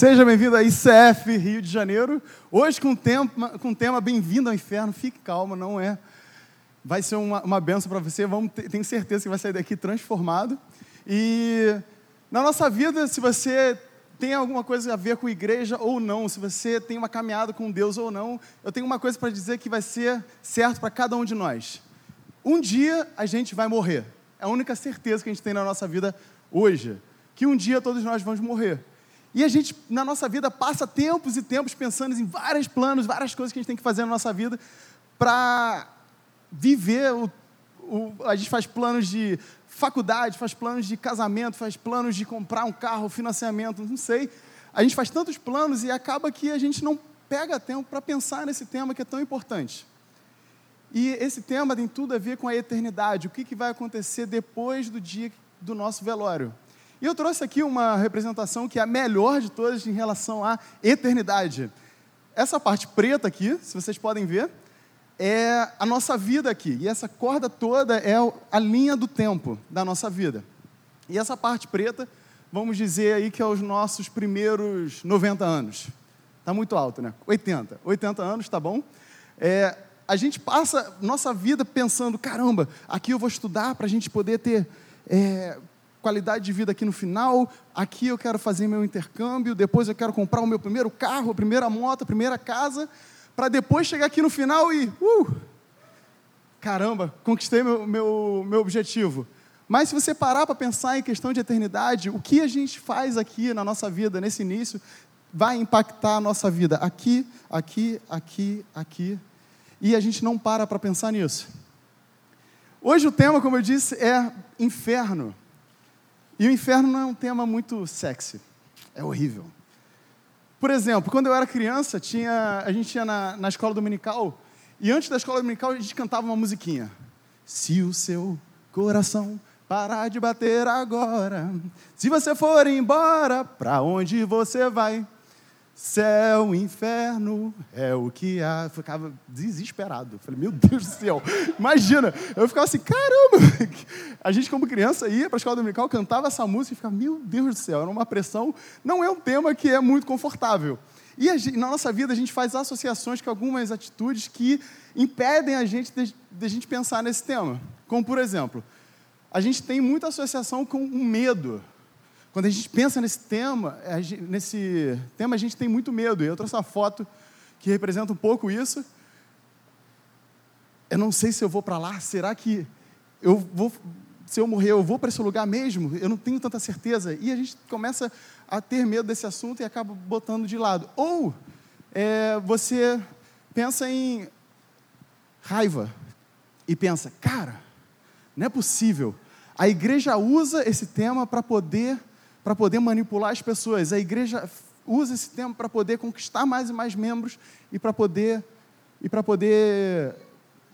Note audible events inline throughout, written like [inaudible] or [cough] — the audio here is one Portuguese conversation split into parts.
Seja bem-vindo a ICF Rio de Janeiro. Hoje com tema, com tema Bem-vindo ao Inferno. Fique calmo, não é. Vai ser uma, uma benção para você. Vamos tenho certeza que vai sair daqui transformado. E na nossa vida, se você tem alguma coisa a ver com igreja ou não, se você tem uma caminhada com Deus ou não, eu tenho uma coisa para dizer que vai ser certo para cada um de nós. Um dia a gente vai morrer. É a única certeza que a gente tem na nossa vida hoje. Que um dia todos nós vamos morrer. E a gente, na nossa vida, passa tempos e tempos pensando em vários planos, várias coisas que a gente tem que fazer na nossa vida para viver. O, o, a gente faz planos de faculdade, faz planos de casamento, faz planos de comprar um carro, financiamento, não sei. A gente faz tantos planos e acaba que a gente não pega tempo para pensar nesse tema que é tão importante. E esse tema tem tudo a ver com a eternidade, o que, que vai acontecer depois do dia do nosso velório. E eu trouxe aqui uma representação que é a melhor de todas em relação à eternidade. Essa parte preta aqui, se vocês podem ver, é a nossa vida aqui. E essa corda toda é a linha do tempo da nossa vida. E essa parte preta, vamos dizer aí que é os nossos primeiros 90 anos. Está muito alto, né? 80. 80 anos, tá bom? É, a gente passa nossa vida pensando, caramba, aqui eu vou estudar para a gente poder ter é, qualidade de vida aqui no final, aqui eu quero fazer meu intercâmbio, depois eu quero comprar o meu primeiro carro, a primeira moto, a primeira casa, para depois chegar aqui no final e, uh, caramba, conquistei meu, meu, meu objetivo. Mas se você parar para pensar em questão de eternidade, o que a gente faz aqui na nossa vida, nesse início, vai impactar a nossa vida aqui, aqui, aqui, aqui. E a gente não para para pensar nisso. Hoje o tema, como eu disse, é inferno. E o inferno não é um tema muito sexy. É horrível. Por exemplo, quando eu era criança, tinha, a gente ia na, na escola dominical, e antes da escola dominical a gente cantava uma musiquinha. Se o seu coração parar de bater agora, se você for embora, para onde você vai? Céu, inferno, é o que há. Eu ficava desesperado. falei, meu Deus do céu, imagina. Eu ficava assim, caramba. [laughs] A gente, como criança, ia para a escola dominical, cantava essa música e ficava, meu Deus do céu, era uma pressão. Não é um tema que é muito confortável. E gente, na nossa vida, a gente faz associações com algumas atitudes que impedem a gente de, de a gente pensar nesse tema. Como, por exemplo, a gente tem muita associação com o medo. Quando a gente pensa nesse tema, gente, nesse tema a gente tem muito medo. Eu trouxe uma foto que representa um pouco isso. Eu não sei se eu vou para lá. Será que eu vou, se eu morrer, eu vou para esse lugar mesmo? Eu não tenho tanta certeza. E a gente começa a ter medo desse assunto e acaba botando de lado. Ou é, você pensa em raiva e pensa, cara, não é possível. A igreja usa esse tema para poder para poder manipular as pessoas. A igreja usa esse tempo para poder conquistar mais e mais membros e para poder e para poder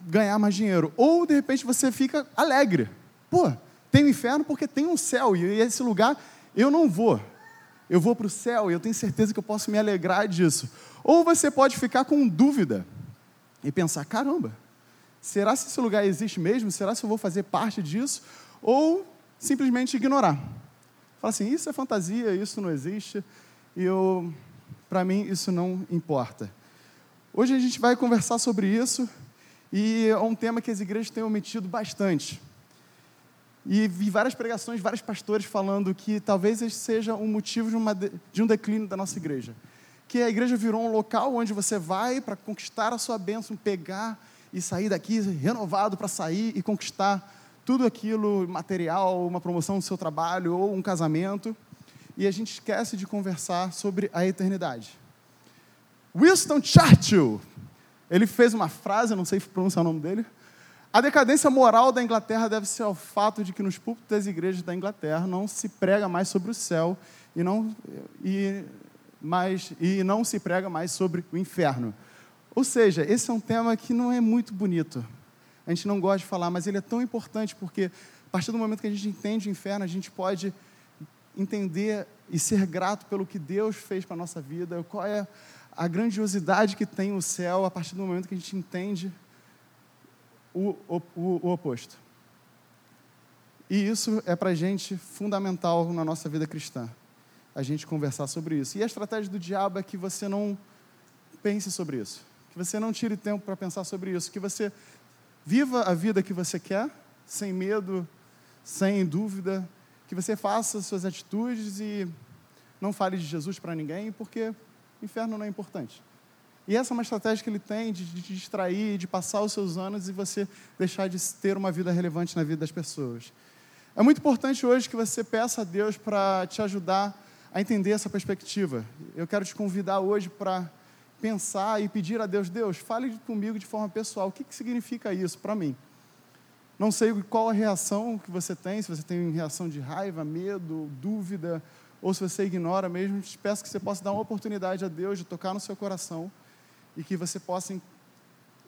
ganhar mais dinheiro. Ou de repente você fica alegre. Pô, tem o um inferno porque tem um céu e esse lugar eu não vou. Eu vou para o céu e eu tenho certeza que eu posso me alegrar disso. Ou você pode ficar com dúvida e pensar: caramba, será se esse lugar existe mesmo? Será se eu vou fazer parte disso? Ou simplesmente ignorar. Fala assim, isso é fantasia, isso não existe, e eu, para mim, isso não importa. Hoje a gente vai conversar sobre isso, e é um tema que as igrejas têm omitido bastante. E vi várias pregações, vários pastores falando que talvez esse seja um motivo de, uma, de um declínio da nossa igreja. Que a igreja virou um local onde você vai para conquistar a sua bênção, pegar e sair daqui renovado para sair e conquistar tudo aquilo material, uma promoção no seu trabalho ou um casamento, e a gente esquece de conversar sobre a eternidade. Winston Churchill, ele fez uma frase, não sei pronunciar o nome dele. A decadência moral da Inglaterra deve ser ao fato de que nos púlpitos das igrejas da Inglaterra não se prega mais sobre o céu e não, e, mais, e não se prega mais sobre o inferno. Ou seja, esse é um tema que não é muito bonito a gente não gosta de falar, mas ele é tão importante porque a partir do momento que a gente entende o inferno, a gente pode entender e ser grato pelo que Deus fez para a nossa vida, qual é a grandiosidade que tem o céu a partir do momento que a gente entende o, o, o oposto. E isso é para a gente fundamental na nossa vida cristã, a gente conversar sobre isso. E a estratégia do diabo é que você não pense sobre isso, que você não tire tempo para pensar sobre isso, que você viva a vida que você quer, sem medo, sem dúvida, que você faça suas atitudes e não fale de Jesus para ninguém, porque inferno não é importante. E essa é uma estratégia que ele tem de, de distrair, de passar os seus anos e você deixar de ter uma vida relevante na vida das pessoas. É muito importante hoje que você peça a Deus para te ajudar a entender essa perspectiva. Eu quero te convidar hoje para pensar e pedir a Deus: Deus, fale comigo de forma pessoal. O que, que significa isso para mim? Não sei qual a reação que você tem, se você tem reação de raiva, medo, dúvida, ou se você ignora mesmo. Te peço que você possa dar uma oportunidade a Deus de tocar no seu coração e que você possa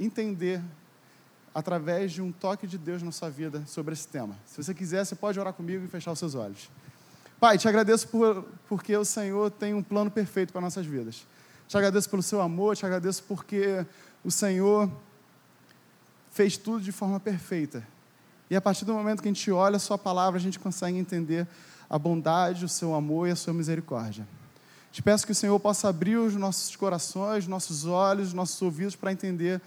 entender através de um toque de Deus na sua vida sobre esse tema. Se você quiser, você pode orar comigo e fechar os seus olhos. Pai, te agradeço por, porque o Senhor tem um plano perfeito para nossas vidas. Te agradeço pelo seu amor, te agradeço porque o Senhor fez tudo de forma perfeita. E a partir do momento que a gente olha a sua palavra, a gente consegue entender a bondade, o seu amor e a sua misericórdia. Te peço que o Senhor possa abrir os nossos corações, nossos olhos, nossos ouvidos para entender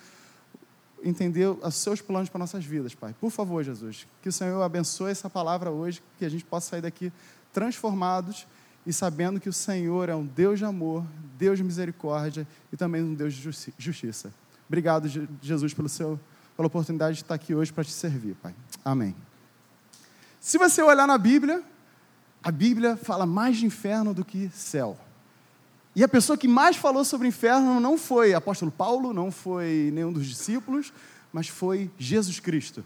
entender os seus planos para nossas vidas, Pai. Por favor, Jesus, que o Senhor abençoe essa palavra hoje, que a gente possa sair daqui transformados e sabendo que o Senhor é um Deus de amor, Deus de misericórdia e também um Deus de justiça. Obrigado, Jesus, pelo seu, pela oportunidade de estar aqui hoje para te servir, Pai. Amém. Se você olhar na Bíblia, a Bíblia fala mais de inferno do que céu. E a pessoa que mais falou sobre inferno não foi apóstolo Paulo, não foi nenhum dos discípulos, mas foi Jesus Cristo.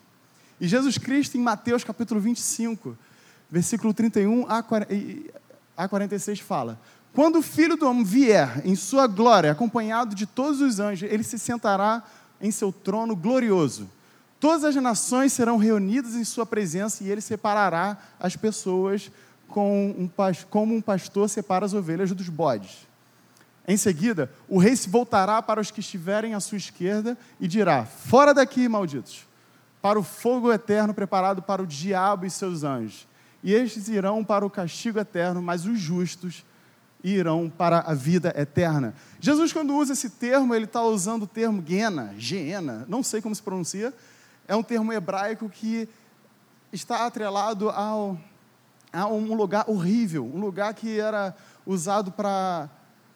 E Jesus Cristo, em Mateus capítulo 25, versículo 31 a 46, fala: Quando o filho do homem vier em sua glória, acompanhado de todos os anjos, ele se sentará em seu trono glorioso. Todas as nações serão reunidas em sua presença e ele separará as pessoas como um pastor separa as ovelhas dos bodes. Em seguida, o rei se voltará para os que estiverem à sua esquerda e dirá: Fora daqui, malditos, para o fogo eterno preparado para o diabo e seus anjos. E estes irão para o castigo eterno, mas os justos irão para a vida eterna. Jesus, quando usa esse termo, ele está usando o termo Gena, não sei como se pronuncia, é um termo hebraico que está atrelado ao, a um lugar horrível, um lugar que era usado para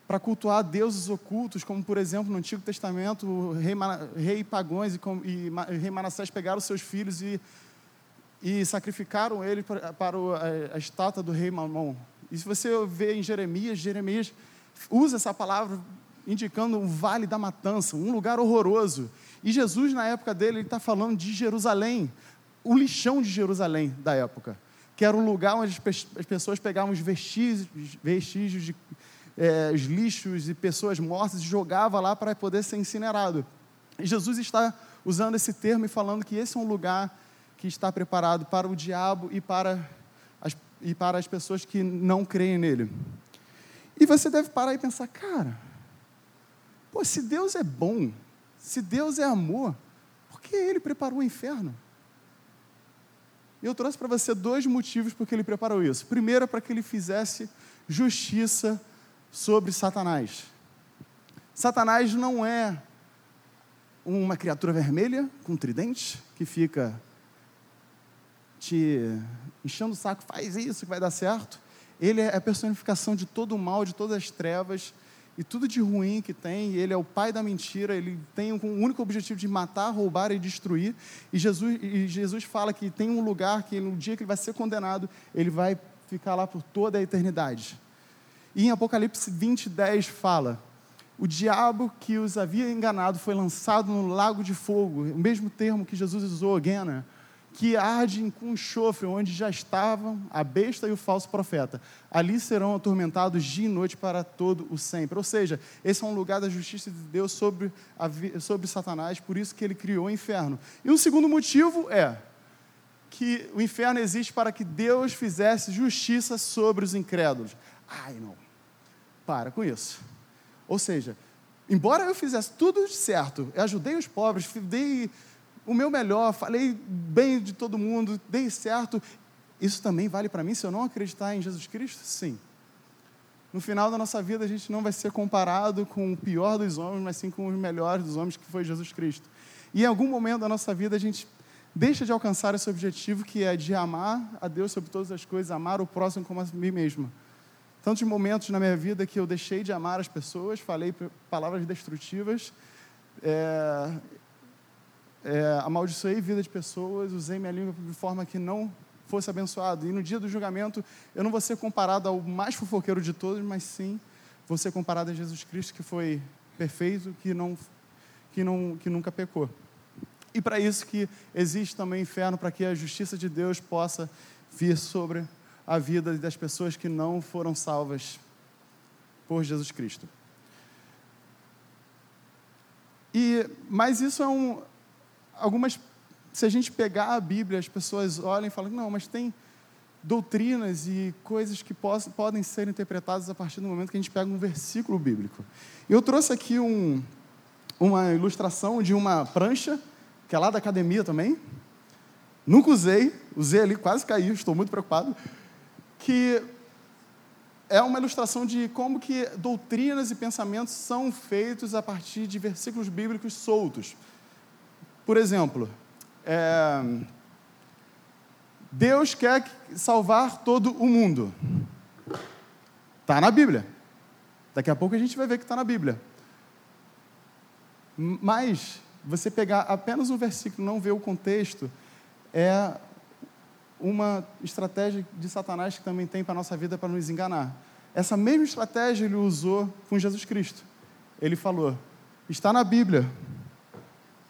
para cultuar deuses ocultos, como por exemplo no Antigo Testamento, o rei, rei Pagões e, e, e rei Manassés pegaram seus filhos e, e sacrificaram ele para, a estátua do rei Mamon. E se você vê em Jeremias, Jeremias usa essa palavra indicando um vale da matança, um lugar horroroso. E Jesus, na época dele, ele está falando de Jerusalém, o lixão de Jerusalém da época, que era um lugar onde as pessoas pegavam os vestígios, vestígios de é, os lixos e pessoas mortas e jogava lá para poder ser incinerado. E Jesus está usando esse termo e falando que esse é um lugar que está preparado para o diabo e para as, e para as pessoas que não creem nele. E você deve parar e pensar, cara, pô, se Deus é bom, se Deus é amor, por que ele preparou o inferno? Eu trouxe para você dois motivos por que ele preparou isso. Primeiro, para que ele fizesse justiça sobre Satanás. Satanás não é uma criatura vermelha com tridente que fica te enchendo o saco, faz isso que vai dar certo. Ele é a personificação de todo o mal, de todas as trevas e tudo de ruim que tem. Ele é o pai da mentira. Ele tem o único objetivo de matar, roubar e destruir. E Jesus, e Jesus fala que tem um lugar que no dia que ele vai ser condenado, ele vai ficar lá por toda a eternidade. E em Apocalipse 20, 10 fala: O diabo que os havia enganado foi lançado no lago de fogo, o mesmo termo que Jesus usou, Gena, que arde com enxofre, onde já estavam a besta e o falso profeta. Ali serão atormentados dia e noite para todo o sempre. Ou seja, esse é um lugar da justiça de Deus sobre, a, sobre Satanás, por isso que ele criou o inferno. E o segundo motivo é que o inferno existe para que Deus fizesse justiça sobre os incrédulos. Ai, não. Para com isso. Ou seja, embora eu fizesse tudo certo, eu ajudei os pobres, dei o meu melhor, falei bem de todo mundo, dei certo. Isso também vale para mim se eu não acreditar em Jesus Cristo? Sim. No final da nossa vida, a gente não vai ser comparado com o pior dos homens, mas sim com os melhores dos homens, que foi Jesus Cristo. E em algum momento da nossa vida, a gente deixa de alcançar esse objetivo, que é de amar a Deus sobre todas as coisas, amar o próximo como a mim mesmo. Tantos momentos na minha vida que eu deixei de amar as pessoas, falei palavras destrutivas, é, é, amaldiçoei vida de pessoas, usei minha língua de forma que não fosse abençoado. E no dia do julgamento, eu não vou ser comparado ao mais fofoqueiro de todos, mas sim vou ser comparado a Jesus Cristo, que foi perfeito, que, não, que, não, que nunca pecou. E para isso que existe também inferno, para que a justiça de Deus possa vir sobre a vida das pessoas que não foram salvas por Jesus Cristo. E, mas isso é um, algumas se a gente pegar a Bíblia, as pessoas olham e falam, não, mas tem doutrinas e coisas que podem ser interpretadas a partir do momento que a gente pega um versículo bíblico. Eu trouxe aqui um, uma ilustração de uma prancha, que é lá da academia também. Nunca usei, usei ali, quase caí, estou muito preocupado. Que é uma ilustração de como que doutrinas e pensamentos são feitos a partir de versículos bíblicos soltos. Por exemplo, é, Deus quer salvar todo o mundo. Está na Bíblia. Daqui a pouco a gente vai ver que está na Bíblia. Mas você pegar apenas um versículo, não ver o contexto, é uma estratégia de Satanás que também tem para a nossa vida para nos enganar. Essa mesma estratégia ele usou com Jesus Cristo. Ele falou: está na Bíblia,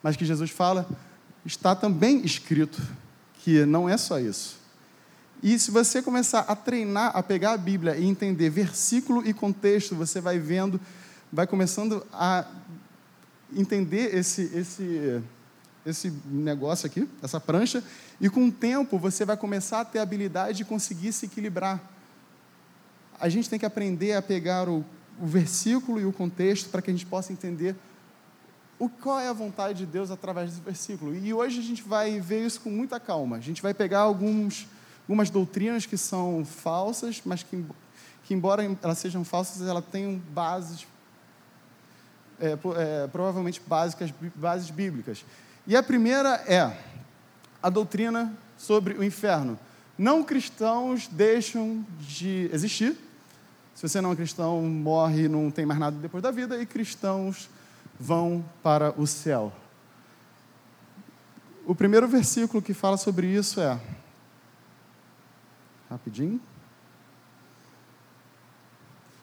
mas que Jesus fala: está também escrito que não é só isso. E se você começar a treinar, a pegar a Bíblia e entender versículo e contexto, você vai vendo, vai começando a entender esse, esse, esse negócio aqui, essa prancha, e com o tempo você vai começar a ter a habilidade de conseguir se equilibrar. A gente tem que aprender a pegar o, o versículo e o contexto para que a gente possa entender o, qual é a vontade de Deus através desse versículo. E hoje a gente vai ver isso com muita calma. A gente vai pegar alguns, algumas doutrinas que são falsas, mas que, que embora elas sejam falsas, elas tenham bases, é, é, provavelmente básicas, bases bíblicas. E a primeira é a doutrina sobre o inferno. Não cristãos deixam de existir. Se você não é cristão, morre, não tem mais nada depois da vida, e cristãos vão para o céu. O primeiro versículo que fala sobre isso é. Rapidinho.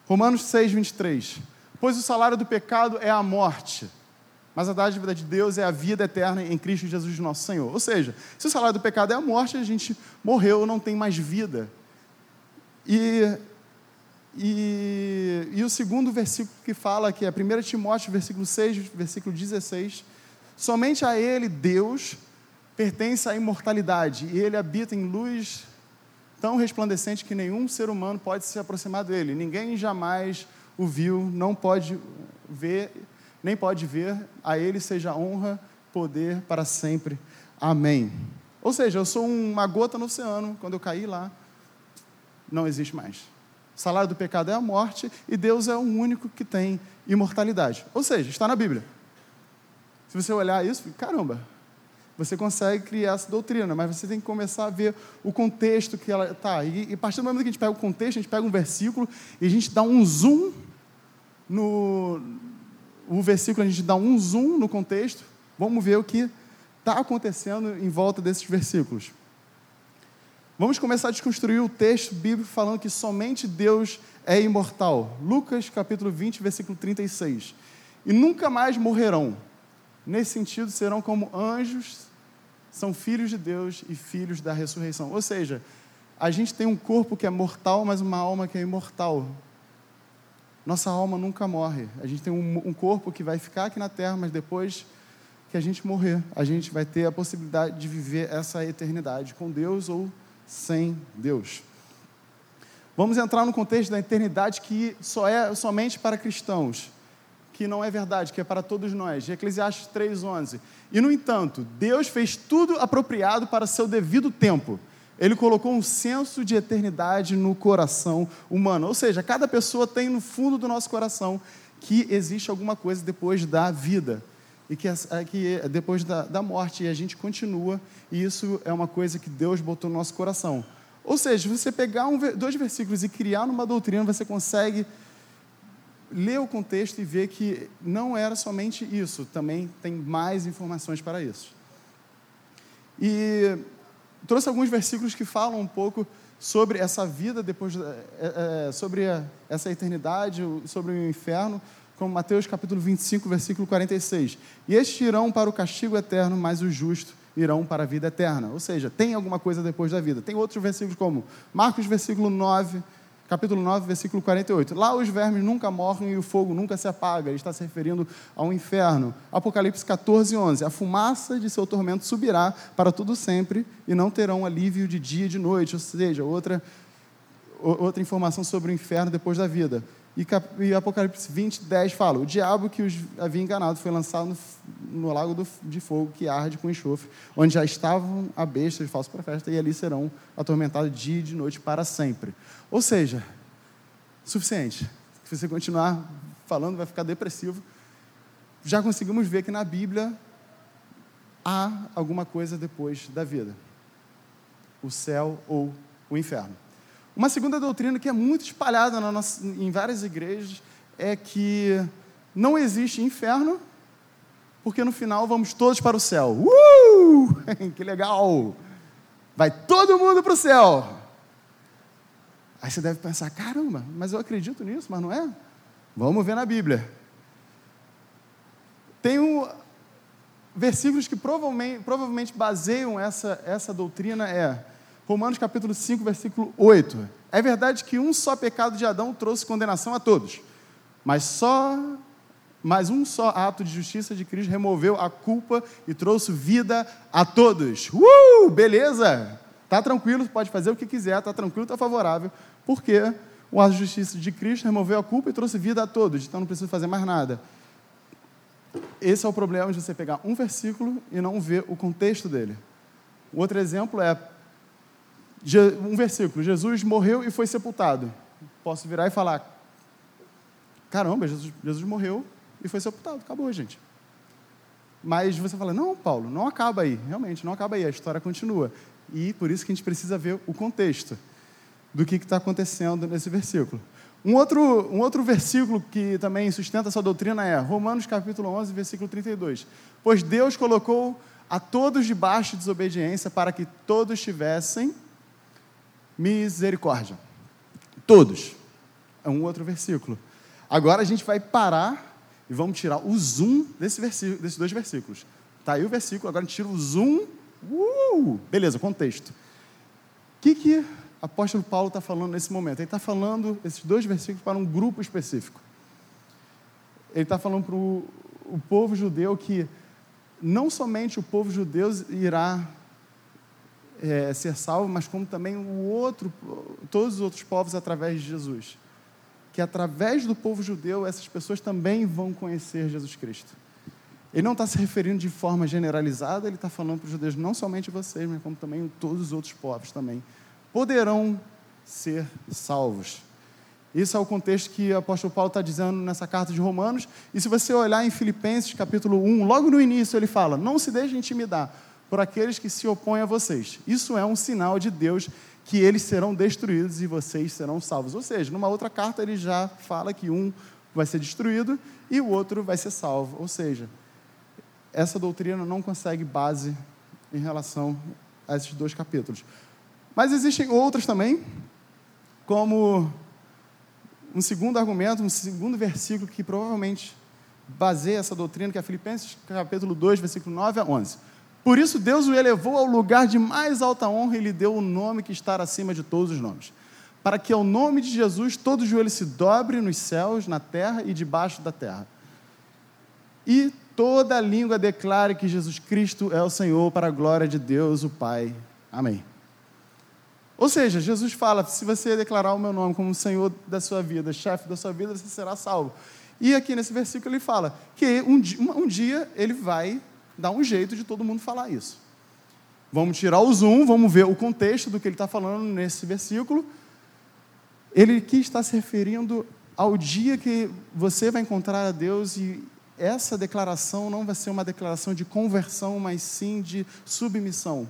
Romanos 6, 23. Pois o salário do pecado é a morte, mas a dádiva de Deus é a vida eterna em Cristo Jesus, nosso Senhor. Ou seja, se o salário do pecado é a morte, a gente morreu, não tem mais vida. E e, e o segundo versículo que fala, que é 1 Timóteo, versículo 6, versículo 16, somente a ele, Deus, pertence a imortalidade, e ele habita em luz tão resplandecente que nenhum ser humano pode se aproximar dele. Ninguém jamais o viu, não pode ver, nem pode ver. A ele seja honra, poder para sempre. Amém. Ou seja, eu sou uma gota no oceano, quando eu caí lá, não existe mais. O salário do pecado é a morte e Deus é o único que tem imortalidade. Ou seja, está na Bíblia. Se você olhar isso, caramba, você consegue criar essa doutrina, mas você tem que começar a ver o contexto que ela está. E, e a partir do momento que a gente pega o contexto, a gente pega um versículo e a gente dá um zoom no o versículo, a gente dá um zoom no contexto. Vamos ver o que está acontecendo em volta desses versículos. Vamos começar a desconstruir o texto bíblico falando que somente Deus é imortal. Lucas capítulo 20, versículo 36. E nunca mais morrerão. Nesse sentido, serão como anjos, são filhos de Deus e filhos da ressurreição. Ou seja, a gente tem um corpo que é mortal, mas uma alma que é imortal. Nossa alma nunca morre. A gente tem um, um corpo que vai ficar aqui na terra, mas depois que a gente morrer, a gente vai ter a possibilidade de viver essa eternidade com Deus ou sem Deus. Vamos entrar no contexto da eternidade que só é somente para cristãos, que não é verdade, que é para todos nós. Eclesiastes 3:11. E no entanto, Deus fez tudo apropriado para seu devido tempo. Ele colocou um senso de eternidade no coração humano. Ou seja, cada pessoa tem no fundo do nosso coração que existe alguma coisa depois da vida e que, é, que depois da, da morte a gente continua e isso é uma coisa que Deus botou no nosso coração. Ou seja, você pegar um, dois versículos e criar numa doutrina, você consegue ler o contexto e ver que não era somente isso, também tem mais informações para isso. E trouxe alguns versículos que falam um pouco sobre essa vida depois, é, é, sobre essa eternidade, sobre o inferno, como Mateus capítulo 25, versículo 46. E estes irão para o castigo eterno, mas os justos irão para a vida eterna. Ou seja, tem alguma coisa depois da vida. Tem outros versículos como Marcos versículo 9, capítulo 9, versículo 48. Lá os vermes nunca morrem e o fogo nunca se apaga. Ele está se referindo ao inferno. Apocalipse 14, 11. A fumaça de seu tormento subirá para tudo sempre e não terão alívio de dia e de noite. Ou seja, outra, outra informação sobre o inferno depois da vida. E, Apocalipse 20, 10 fala: O diabo que os havia enganado foi lançado no, no lago do, de fogo que arde com enxofre, onde já estavam a besta e falso profeta, e ali serão atormentados dia e de noite para sempre. Ou seja, suficiente. Se você continuar falando, vai ficar depressivo. Já conseguimos ver que na Bíblia há alguma coisa depois da vida: o céu ou o inferno. Uma segunda doutrina que é muito espalhada nossa, em várias igrejas é que não existe inferno, porque no final vamos todos para o céu. Uh! [laughs] que legal! Vai todo mundo para o céu. Aí você deve pensar: caramba, mas eu acredito nisso, mas não é? Vamos ver na Bíblia. Tem um, versículos que provavelmente, provavelmente baseiam essa, essa doutrina é Romanos capítulo 5, versículo 8. É verdade que um só pecado de Adão trouxe condenação a todos, mas só mas um só ato de justiça de Cristo removeu a culpa e trouxe vida a todos. Uh, beleza? Tá tranquilo, pode fazer o que quiser, tá tranquilo, tá favorável, porque o ato de justiça de Cristo removeu a culpa e trouxe vida a todos, então não precisa fazer mais nada. Esse é o problema de você pegar um versículo e não ver o contexto dele. O outro exemplo é um versículo: Jesus morreu e foi sepultado. Posso virar e falar: caramba, Jesus, Jesus morreu e foi sepultado, acabou, gente. Mas você fala: não, Paulo, não acaba aí, realmente, não acaba aí, a história continua. E por isso que a gente precisa ver o contexto do que está acontecendo nesse versículo. Um outro, um outro versículo que também sustenta essa doutrina é Romanos capítulo 11, versículo 32. Pois Deus colocou a todos debaixo de desobediência para que todos tivessem misericórdia. Todos. É um outro versículo. Agora a gente vai parar e vamos tirar o zoom desse versículo, desses dois versículos. Tá aí o versículo, agora a gente tira o zoom. Uh, beleza, contexto. O que, que o apóstolo Paulo está falando nesse momento? Ele está falando esses dois versículos para um grupo específico. Ele está falando para o, povo judeu que não somente o povo judeu irá é, ser salvo, mas como também o outro, todos os outros povos através de Jesus. Que através do povo judeu, essas pessoas também vão conhecer Jesus Cristo. Ele não está se referindo de forma generalizada, ele está falando para os judeus, não somente vocês, mas como também todos os outros povos também poderão ser salvos. Isso é o contexto que o apóstolo Paulo está dizendo nessa carta de Romanos. E se você olhar em Filipenses capítulo 1, logo no início ele fala: Não se deixe intimidar, por aqueles que se opõem a vocês. Isso é um sinal de Deus que eles serão destruídos e vocês serão salvos. Ou seja, numa outra carta ele já fala que um vai ser destruído e o outro vai ser salvo. Ou seja, essa doutrina não consegue base em relação a esses dois capítulos. Mas existem outras também, como um segundo argumento, um segundo versículo que provavelmente baseia essa doutrina, que é Filipenses capítulo 2, versículo 9 a 11. Por isso, Deus o elevou ao lugar de mais alta honra e lhe deu o nome que está acima de todos os nomes. Para que ao nome de Jesus todo joelho se dobre nos céus, na terra e debaixo da terra. E toda língua declare que Jesus Cristo é o Senhor, para a glória de Deus, o Pai. Amém. Ou seja, Jesus fala: se você declarar o meu nome como Senhor da sua vida, chefe da sua vida, você será salvo. E aqui nesse versículo ele fala que um, um dia ele vai dar um jeito de todo mundo falar isso. Vamos tirar o zoom, vamos ver o contexto do que ele está falando nesse versículo. Ele aqui está se referindo ao dia que você vai encontrar a Deus e essa declaração não vai ser uma declaração de conversão, mas sim de submissão.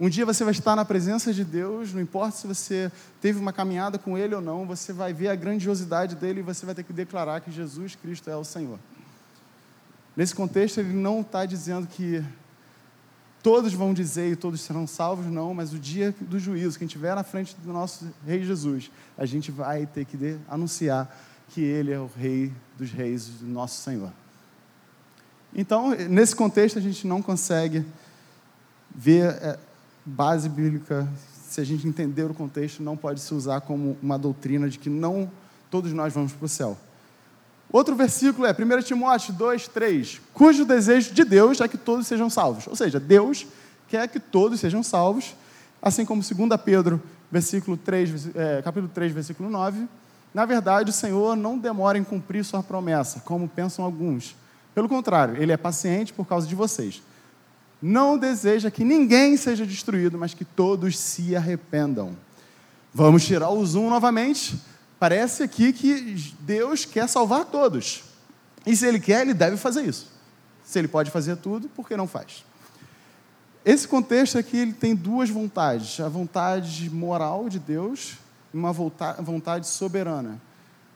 Um dia você vai estar na presença de Deus, não importa se você teve uma caminhada com Ele ou não, você vai ver a grandiosidade dele e você vai ter que declarar que Jesus Cristo é o Senhor. Nesse contexto, ele não está dizendo que todos vão dizer e todos serão salvos, não, mas o dia do juízo, quem estiver na frente do nosso Rei Jesus, a gente vai ter que anunciar que Ele é o Rei dos Reis, do nosso Senhor. Então, nesse contexto, a gente não consegue ver é, base bíblica, se a gente entender o contexto, não pode se usar como uma doutrina de que não todos nós vamos para o céu. Outro versículo é 1 Timóteo 2, 3, cujo desejo de Deus é que todos sejam salvos. Ou seja, Deus quer que todos sejam salvos, assim como 2 Pedro, versículo 3, é, capítulo 3, versículo 9. Na verdade, o Senhor não demora em cumprir sua promessa, como pensam alguns. Pelo contrário, Ele é paciente por causa de vocês não deseja que ninguém seja destruído, mas que todos se arrependam. Vamos tirar o zoom novamente. Parece aqui que Deus quer salvar todos. E se Ele quer, Ele deve fazer isso. Se Ele pode fazer tudo, por que não faz? Esse contexto aqui ele tem duas vontades: a vontade moral de Deus e uma vontade soberana.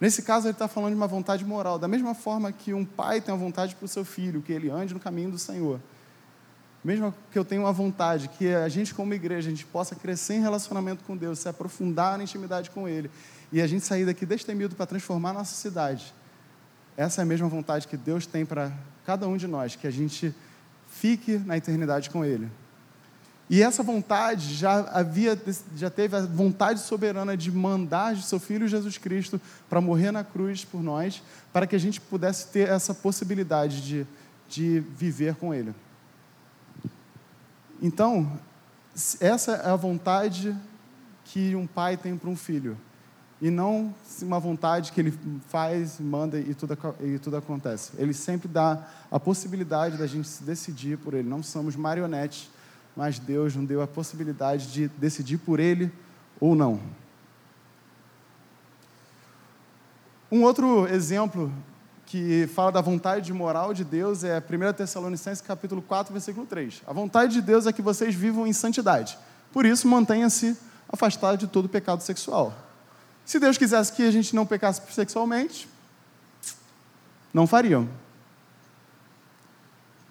Nesse caso, ele está falando de uma vontade moral, da mesma forma que um pai tem a vontade para o seu filho, que ele ande no caminho do Senhor mesmo que eu tenha uma vontade, que a gente como igreja, a gente possa crescer em relacionamento com Deus, se aprofundar na intimidade com Ele, e a gente sair daqui destemido para transformar a nossa cidade. Essa é a mesma vontade que Deus tem para cada um de nós, que a gente fique na eternidade com Ele. E essa vontade já havia, já teve a vontade soberana de mandar seu Filho Jesus Cristo para morrer na cruz por nós, para que a gente pudesse ter essa possibilidade de, de viver com Ele. Então, essa é a vontade que um pai tem para um filho. E não uma vontade que ele faz, manda e tudo, e tudo acontece. Ele sempre dá a possibilidade da gente se decidir por ele. Não somos marionetes, mas Deus nos deu a possibilidade de decidir por ele ou não. Um outro exemplo que fala da vontade moral de Deus é 1 Tessalonicenses capítulo 4, versículo 3. A vontade de Deus é que vocês vivam em santidade. Por isso, mantenha-se afastado de todo pecado sexual. Se Deus quisesse que a gente não pecasse sexualmente, não fariam.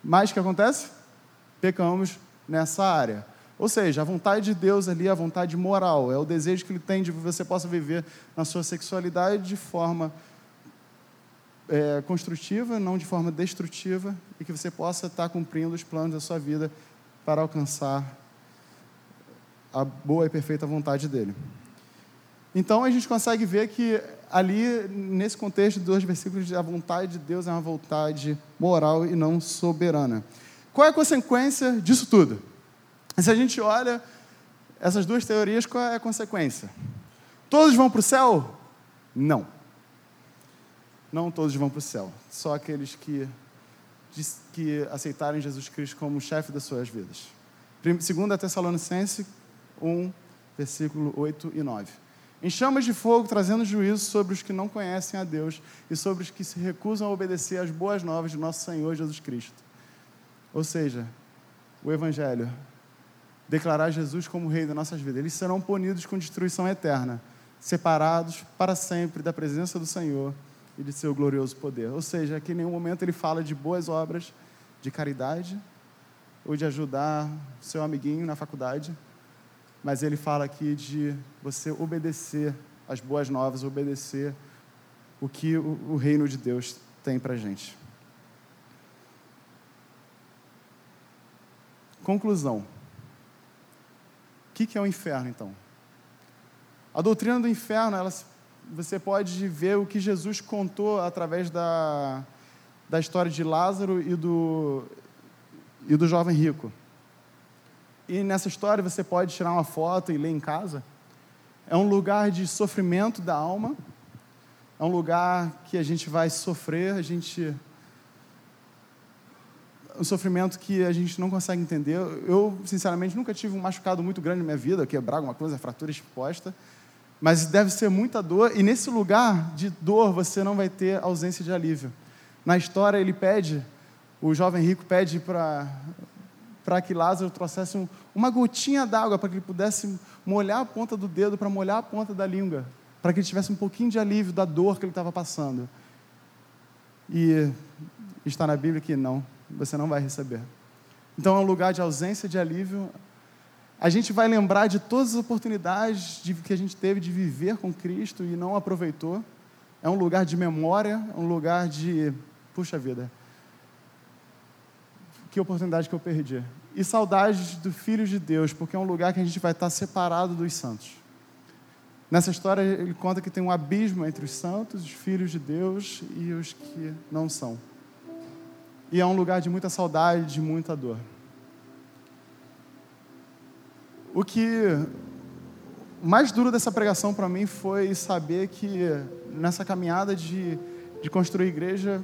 Mas o que acontece? Pecamos nessa área. Ou seja, a vontade de Deus ali é a vontade moral, é o desejo que Ele tem de que você possa viver na sua sexualidade de forma é, construtiva, não de forma destrutiva, e que você possa estar cumprindo os planos da sua vida para alcançar a boa e perfeita vontade dele. Então a gente consegue ver que ali, nesse contexto dos versículos, a vontade de Deus é uma vontade moral e não soberana. Qual é a consequência disso tudo? Se a gente olha essas duas teorias, qual é a consequência? Todos vão para o céu? Não não todos vão para o céu, só aqueles que, que aceitarem Jesus Cristo como chefe das suas vidas. 2 Tessalonicense 1, versículo 8 e 9. Em chamas de fogo, trazendo juízo sobre os que não conhecem a Deus e sobre os que se recusam a obedecer às boas novas de nosso Senhor Jesus Cristo. Ou seja, o Evangelho, declarar Jesus como Rei das nossas vidas. Eles serão punidos com destruição eterna, separados para sempre da presença do Senhor e de seu glorioso poder. Ou seja, aqui em nenhum momento ele fala de boas obras de caridade ou de ajudar seu amiguinho na faculdade, mas ele fala aqui de você obedecer as boas novas, obedecer o que o, reino de Deus tem para gente. Conclusão. O que, que é o inferno, então? A doutrina do inferno, ela se você pode ver o que Jesus contou através da, da história de Lázaro e do, e do jovem rico. E nessa história você pode tirar uma foto e ler em casa. É um lugar de sofrimento da alma, É um lugar que a gente vai sofrer, a gente um sofrimento que a gente não consegue entender. Eu, sinceramente, nunca tive um machucado muito grande na minha vida, quebrar alguma coisa, fratura exposta, mas deve ser muita dor, e nesse lugar de dor você não vai ter ausência de alívio. Na história, ele pede, o jovem rico pede para que Lázaro trouxesse um, uma gotinha d'água para que ele pudesse molhar a ponta do dedo, para molhar a ponta da língua, para que ele tivesse um pouquinho de alívio da dor que ele estava passando. E está na Bíblia que não você não vai receber. Então é um lugar de ausência de alívio. A gente vai lembrar de todas as oportunidades de, que a gente teve de viver com Cristo e não aproveitou. É um lugar de memória, é um lugar de, puxa vida, que oportunidade que eu perdi. E saudades do Filho de Deus, porque é um lugar que a gente vai estar separado dos santos. Nessa história, ele conta que tem um abismo entre os santos, os filhos de Deus e os que não são e é um lugar de muita saudade, de muita dor. O que mais duro dessa pregação para mim foi saber que nessa caminhada de, de construir igreja,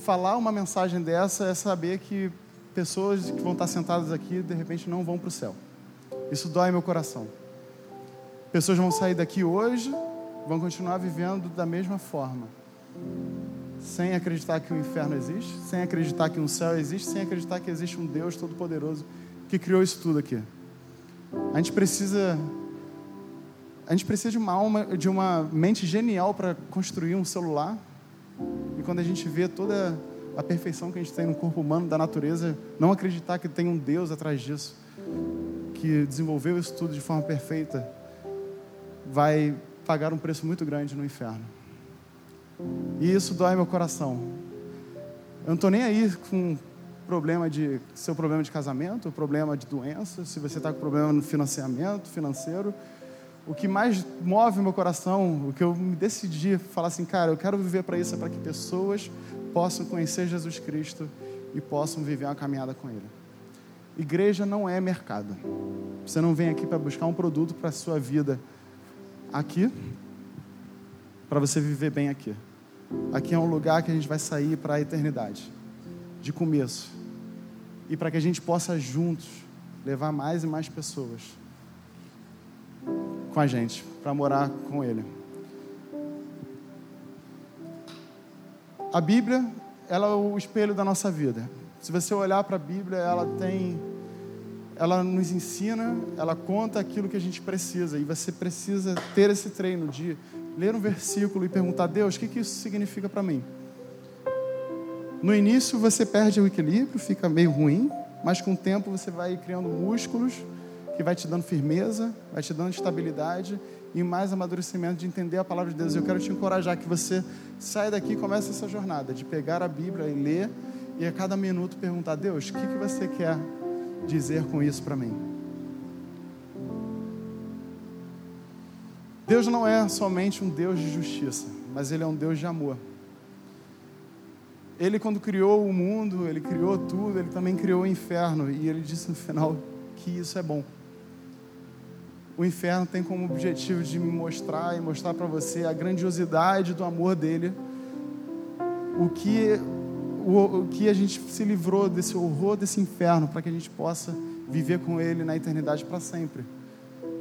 falar uma mensagem dessa é saber que pessoas que vão estar sentadas aqui de repente não vão para o céu. Isso dói meu coração. Pessoas vão sair daqui hoje, vão continuar vivendo da mesma forma sem acreditar que o inferno existe, sem acreditar que um céu existe, sem acreditar que existe um Deus todo-poderoso que criou isso tudo aqui. A gente precisa a gente precisa de uma alma, de uma mente genial para construir um celular. E quando a gente vê toda a perfeição que a gente tem no corpo humano, da natureza, não acreditar que tem um Deus atrás disso, que desenvolveu isso tudo de forma perfeita, vai pagar um preço muito grande no inferno. E isso dói meu coração. Eu não estou nem aí com problema de seu problema de casamento, problema de doença, se você está com problema no financiamento financeiro. O que mais move meu coração, o que eu me decidi falar assim, cara, eu quero viver para isso, é para que pessoas possam conhecer Jesus Cristo e possam viver uma caminhada com Ele. Igreja não é mercado. Você não vem aqui para buscar um produto para a sua vida aqui, para você viver bem aqui. Aqui é um lugar que a gente vai sair para a eternidade, de começo. E para que a gente possa juntos levar mais e mais pessoas com a gente, para morar com Ele. A Bíblia, ela é o espelho da nossa vida. Se você olhar para a Bíblia, ela tem ela nos ensina, ela conta aquilo que a gente precisa. E você precisa ter esse treino de ler um versículo e perguntar: Deus, o que, que isso significa para mim? No início você perde o equilíbrio, fica meio ruim, mas com o tempo você vai criando músculos que vai te dando firmeza, vai te dando estabilidade e mais amadurecimento de entender a palavra de Deus. Eu quero te encorajar que você saia daqui e comece essa jornada de pegar a Bíblia e ler e a cada minuto perguntar: Deus, o que, que você quer dizer com isso para mim? Deus não é somente um Deus de justiça, mas Ele é um Deus de amor. Ele, quando criou o mundo, Ele criou tudo, Ele também criou o inferno, e Ele disse no final que isso é bom. O inferno tem como objetivo de me mostrar e mostrar para você a grandiosidade do amor dele, o que, o, o que a gente se livrou desse horror desse inferno, para que a gente possa viver com Ele na eternidade para sempre.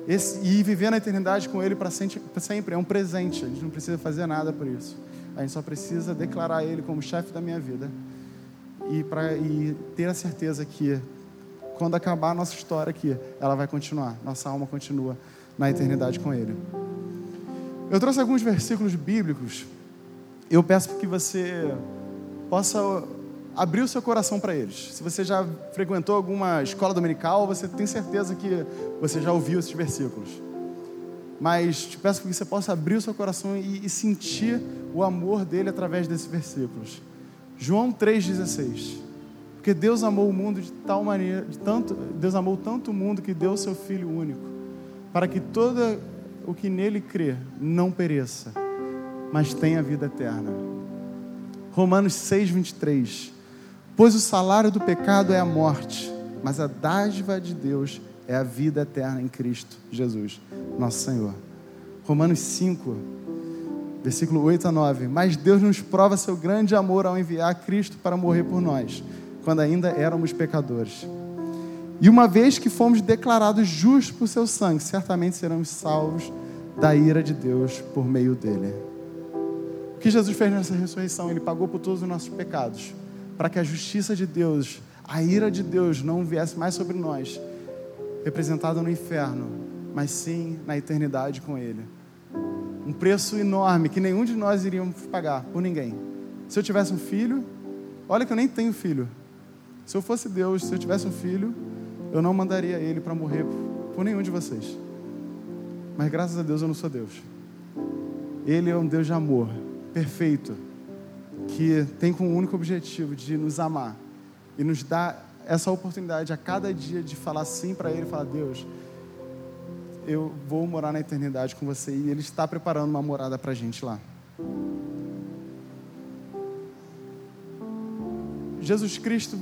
Esse, e viver na eternidade com Ele para sempre é um presente. A gente não precisa fazer nada por isso. A gente só precisa declarar Ele como chefe da minha vida e, pra, e ter a certeza que quando acabar a nossa história aqui, ela vai continuar. Nossa alma continua na eternidade com Ele. Eu trouxe alguns versículos bíblicos. Eu peço que você possa abrir o seu coração para eles. Se você já frequentou alguma escola dominical, você tem certeza que você já ouviu esses versículos. Mas te peço que você possa abrir o seu coração e, e sentir o amor dele através desses versículos. João 3,16. Porque Deus amou o mundo de tal maneira, de tanto, Deus amou tanto o mundo que deu o seu Filho único, para que todo o que nele crê não pereça, mas tenha vida eterna. Romanos 6, 23. Pois o salário do pecado é a morte, mas a dádiva de Deus é a vida eterna em Cristo Jesus, nosso Senhor. Romanos 5. versículo 8 a 9. Mas Deus nos prova seu grande amor ao enviar Cristo para morrer por nós, quando ainda éramos pecadores. E uma vez que fomos declarados justos por seu sangue, certamente seremos salvos da ira de Deus por meio dele. O que Jesus fez nessa ressurreição? Ele pagou por todos os nossos pecados, para que a justiça de Deus, a ira de Deus não viesse mais sobre nós, representada no inferno, mas sim na eternidade com Ele. Um preço enorme que nenhum de nós iríamos pagar por ninguém. Se eu tivesse um filho, olha que eu nem tenho filho. Se eu fosse Deus, se eu tivesse um filho, eu não mandaria ele para morrer por nenhum de vocês. Mas graças a Deus eu não sou Deus. Ele é um Deus de amor, perfeito, que tem como único objetivo de nos amar e nos dar essa oportunidade a cada dia de falar sim para Ele, falar Deus, eu vou morar na eternidade com você e Ele está preparando uma morada para a gente lá. Jesus Cristo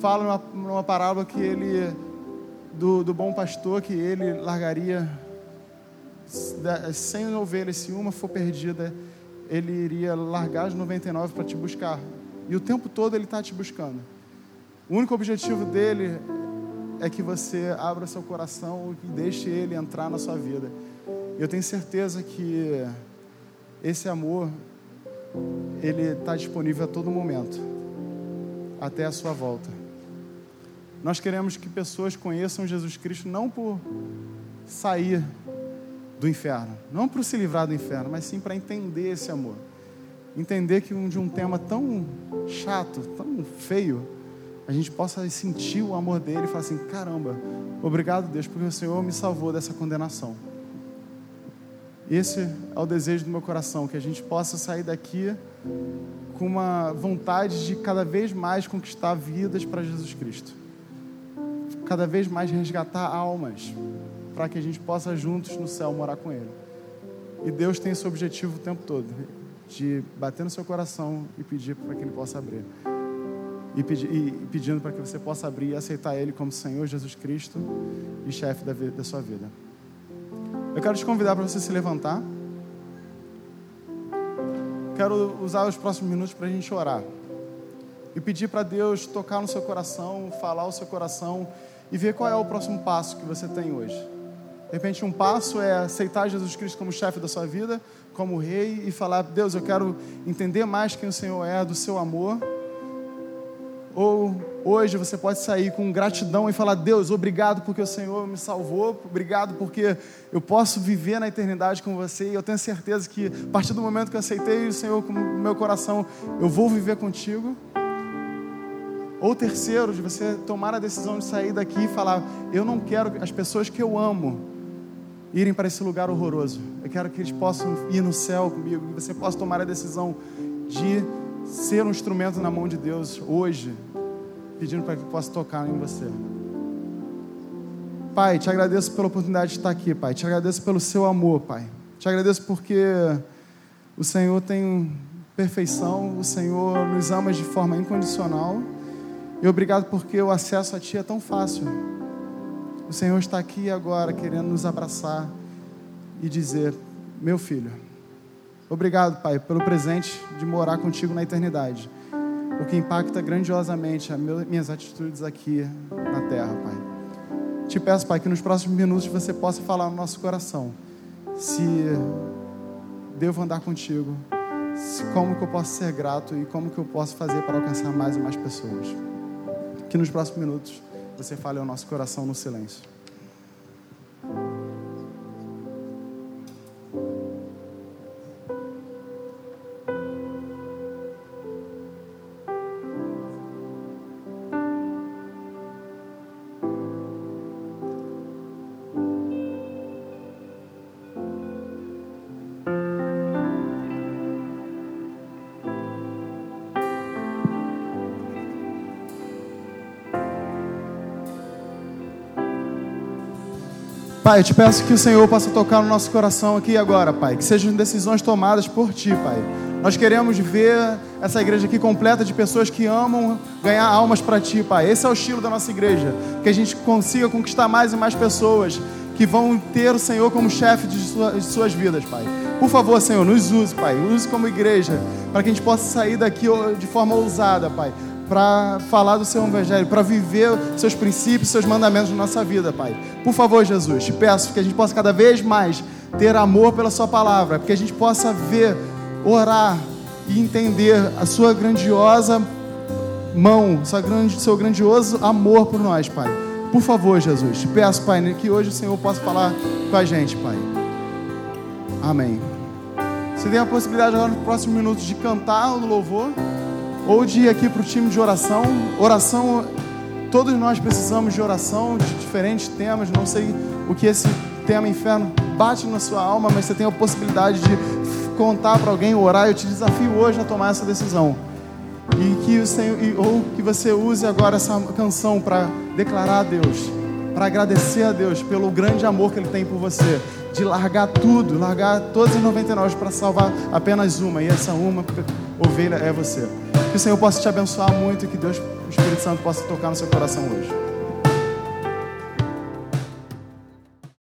fala numa, numa parábola que ele, do, do bom pastor, que ele largaria sem ovelhas, se uma for perdida, ele iria largar as 99 para te buscar. E o tempo todo ele está te buscando. O único objetivo dele é que você abra seu coração e deixe ele entrar na sua vida. Eu tenho certeza que esse amor, ele está disponível a todo momento, até a sua volta. Nós queremos que pessoas conheçam Jesus Cristo não por sair do inferno, não para se livrar do inferno, mas sim para entender esse amor. Entender que um, de um tema tão chato, tão feio, a gente possa sentir o amor dele e falar assim: caramba, obrigado Deus, porque o Senhor me salvou dessa condenação. Esse é o desejo do meu coração, que a gente possa sair daqui com uma vontade de cada vez mais conquistar vidas para Jesus Cristo cada vez mais resgatar almas, para que a gente possa juntos no céu morar com Ele. E Deus tem esse objetivo o tempo todo, de bater no seu coração e pedir para que Ele possa abrir. E, pedir, e pedindo para que você possa abrir e aceitar Ele como Senhor Jesus Cristo e chefe da, da sua vida. Eu quero te convidar para você se levantar. Quero usar os próximos minutos para a gente orar e pedir para Deus tocar no seu coração, falar o seu coração e ver qual é o próximo passo que você tem hoje. De repente, um passo é aceitar Jesus Cristo como chefe da sua vida, como rei, e falar: Deus, eu quero entender mais quem o Senhor é, do seu amor. Ou hoje você pode sair com gratidão e falar: Deus, obrigado porque o Senhor me salvou, obrigado porque eu posso viver na eternidade com você. E eu tenho certeza que a partir do momento que eu aceitei o Senhor com o meu coração, eu vou viver contigo. Ou terceiro, de você tomar a decisão de sair daqui e falar: Eu não quero as pessoas que eu amo irem para esse lugar horroroso. Eu quero que eles possam ir no céu comigo. Que você possa tomar a decisão de ser um instrumento na mão de Deus hoje, pedindo para que possa tocar em você. Pai, te agradeço pela oportunidade de estar aqui, Pai. Te agradeço pelo seu amor, Pai. Te agradeço porque o Senhor tem perfeição, o Senhor nos ama de forma incondicional. E obrigado porque o acesso a Ti é tão fácil. O Senhor está aqui agora querendo nos abraçar e dizer: Meu filho, obrigado, Pai, pelo presente de morar contigo na eternidade, o que impacta grandiosamente as minhas atitudes aqui na terra, Pai. Te peço, Pai, que nos próximos minutos você possa falar no nosso coração se devo andar contigo, se, como que eu posso ser grato e como que eu posso fazer para alcançar mais e mais pessoas que nos próximos minutos você fale ao nosso coração no silêncio. Pai, eu te peço que o Senhor possa tocar no nosso coração aqui e agora, Pai. Que sejam decisões tomadas por Ti, Pai. Nós queremos ver essa igreja aqui completa de pessoas que amam ganhar almas para Ti, Pai. Esse é o estilo da nossa igreja. Que a gente consiga conquistar mais e mais pessoas que vão ter o Senhor como chefe de, suas vidas, Pai. Por favor, Senhor, nos use, Pai. Use como igreja, para que a gente possa sair daqui de forma ousada, Pai. Para falar do seu evangelho, para viver seus princípios, seus mandamentos na nossa vida, Pai. Por favor, Jesus, te peço que a gente possa cada vez mais ter amor pela Sua palavra, porque a gente possa ver, orar e entender a Sua grandiosa mão, seu grandioso amor por nós, Pai. Por favor, Jesus, te peço, Pai, que hoje o Senhor possa falar com a gente, Pai. Amém. Você tem a possibilidade agora nos próximos minutos de cantar no louvor ou de ir aqui para o time de oração. Oração, todos nós precisamos de oração, de diferentes temas. Não sei o que esse tema inferno bate na sua alma, mas você tem a possibilidade de contar para alguém, orar. Eu te desafio hoje a tomar essa decisão. E que ou que você use agora essa canção para declarar a Deus, para agradecer a Deus pelo grande amor que Ele tem por você de largar tudo, largar todas as 99 para salvar apenas uma, e essa uma ovelha é você. Que o Senhor possa te abençoar muito e que Deus, o Espírito Santo, possa tocar no seu coração hoje.